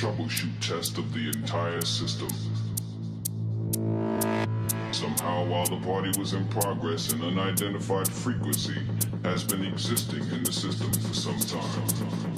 troubleshoot test of the entire system. Somehow, while the party was in progress, an unidentified frequency has been existing in the system for some time.